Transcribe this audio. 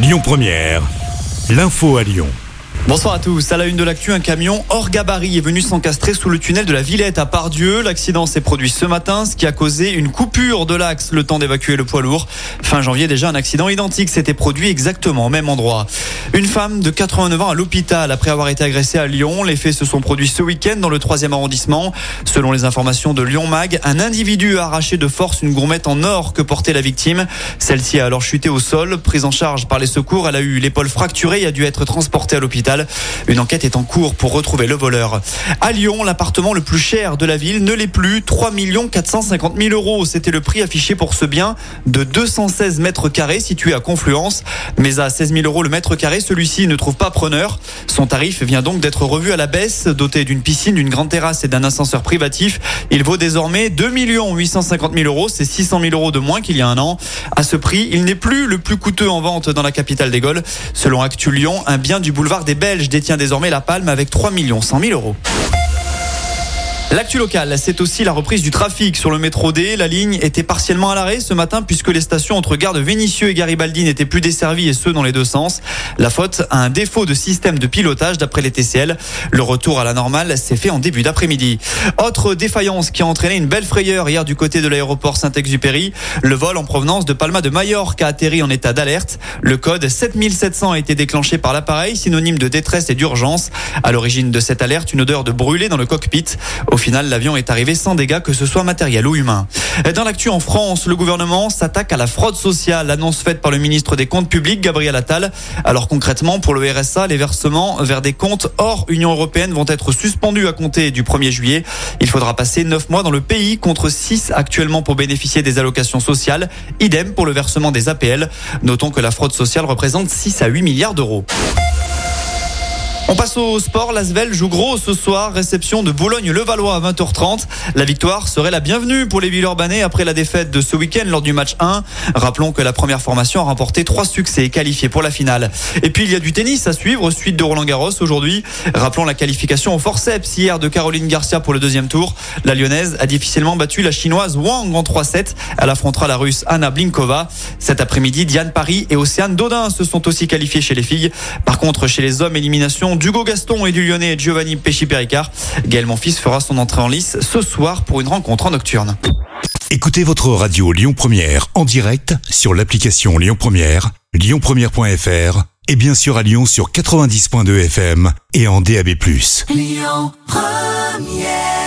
Lyon Première, l'info à Lyon. Bonsoir à tous. À la une de l'actu, un camion hors gabarit est venu s'encastrer sous le tunnel de la Villette à Pardieu. L'accident s'est produit ce matin, ce qui a causé une coupure de l'axe, le temps d'évacuer le poids lourd. Fin janvier, déjà, un accident identique s'était produit exactement au même endroit. Une femme de 89 ans à l'hôpital après avoir été agressée à Lyon. Les faits se sont produits ce week-end dans le 3 arrondissement. Selon les informations de Lyon Mag, un individu a arraché de force une gourmette en or que portait la victime. Celle-ci a alors chuté au sol. Prise en charge par les secours, elle a eu l'épaule fracturée et a dû être transportée à l'hôpital. Une enquête est en cours pour retrouver le voleur. À Lyon, l'appartement le plus cher de la ville ne l'est plus. 3 450 000 euros. C'était le prix affiché pour ce bien de 216 mètres carrés situé à Confluence. Mais à 16 000 euros le mètre carré, celui-ci ne trouve pas preneur. Son tarif vient donc d'être revu à la baisse. Doté d'une piscine, d'une grande terrasse et d'un ascenseur privatif, il vaut désormais 2 850 000 euros. C'est 600 000 euros de moins qu'il y a un an. À ce prix, il n'est plus le plus coûteux en vente dans la capitale des Gaules. Selon Actu Lyon, un bien du boulevard des Belges détient désormais la palme avec 3 100 000 euros. L'actu locale, c'est aussi la reprise du trafic sur le métro D. La ligne était partiellement à l'arrêt ce matin puisque les stations entre gare de Vénissieux et Garibaldi n'étaient plus desservies et ce dans les deux sens. La faute à un défaut de système de pilotage d'après les TCL. Le retour à la normale s'est fait en début d'après-midi. Autre défaillance qui a entraîné une belle frayeur hier du côté de l'aéroport Saint-Exupéry. Le vol en provenance de Palma de Majorque a atterri en état d'alerte. Le code 7700 a été déclenché par l'appareil, synonyme de détresse et d'urgence. À l'origine de cette alerte, une odeur de brûlé dans le cockpit. Final, l'avion est arrivé sans dégâts, que ce soit matériel ou humain. Dans l'actu en France, le gouvernement s'attaque à la fraude sociale. Annonce faite par le ministre des Comptes publics, Gabriel Attal. Alors concrètement, pour le RSA, les versements vers des comptes hors Union européenne vont être suspendus à compter du 1er juillet. Il faudra passer 9 mois dans le pays contre 6 actuellement pour bénéficier des allocations sociales. Idem pour le versement des APL. Notons que la fraude sociale représente 6 à 8 milliards d'euros. On passe au sport. L'Asvel joue gros ce soir. Réception de Boulogne-Levallois à 20h30. La victoire serait la bienvenue pour les Villeurbanais après la défaite de ce week-end lors du match 1. Rappelons que la première formation a remporté trois succès et qualifié pour la finale. Et puis il y a du tennis à suivre. Suite de Roland Garros aujourd'hui. Rappelons la qualification au forceps hier de Caroline Garcia pour le deuxième tour. La Lyonnaise a difficilement battu la Chinoise Wang en 3-7. Elle affrontera la Russe Anna Blinkova. Cet après-midi, Diane Paris et Océane Dodin se sont aussi qualifiés chez les filles. Par contre, chez les hommes, élimination d'Hugo Gaston et du Lyonnais Giovanni Pesci-Péricard. Gaël Monfils fera son entrée en lice ce soir pour une rencontre en nocturne. Écoutez votre radio Lyon Première en direct sur l'application Lyon Première, lyonpremière.fr et bien sûr à Lyon sur 90.2 FM et en DAB+. Lyon Première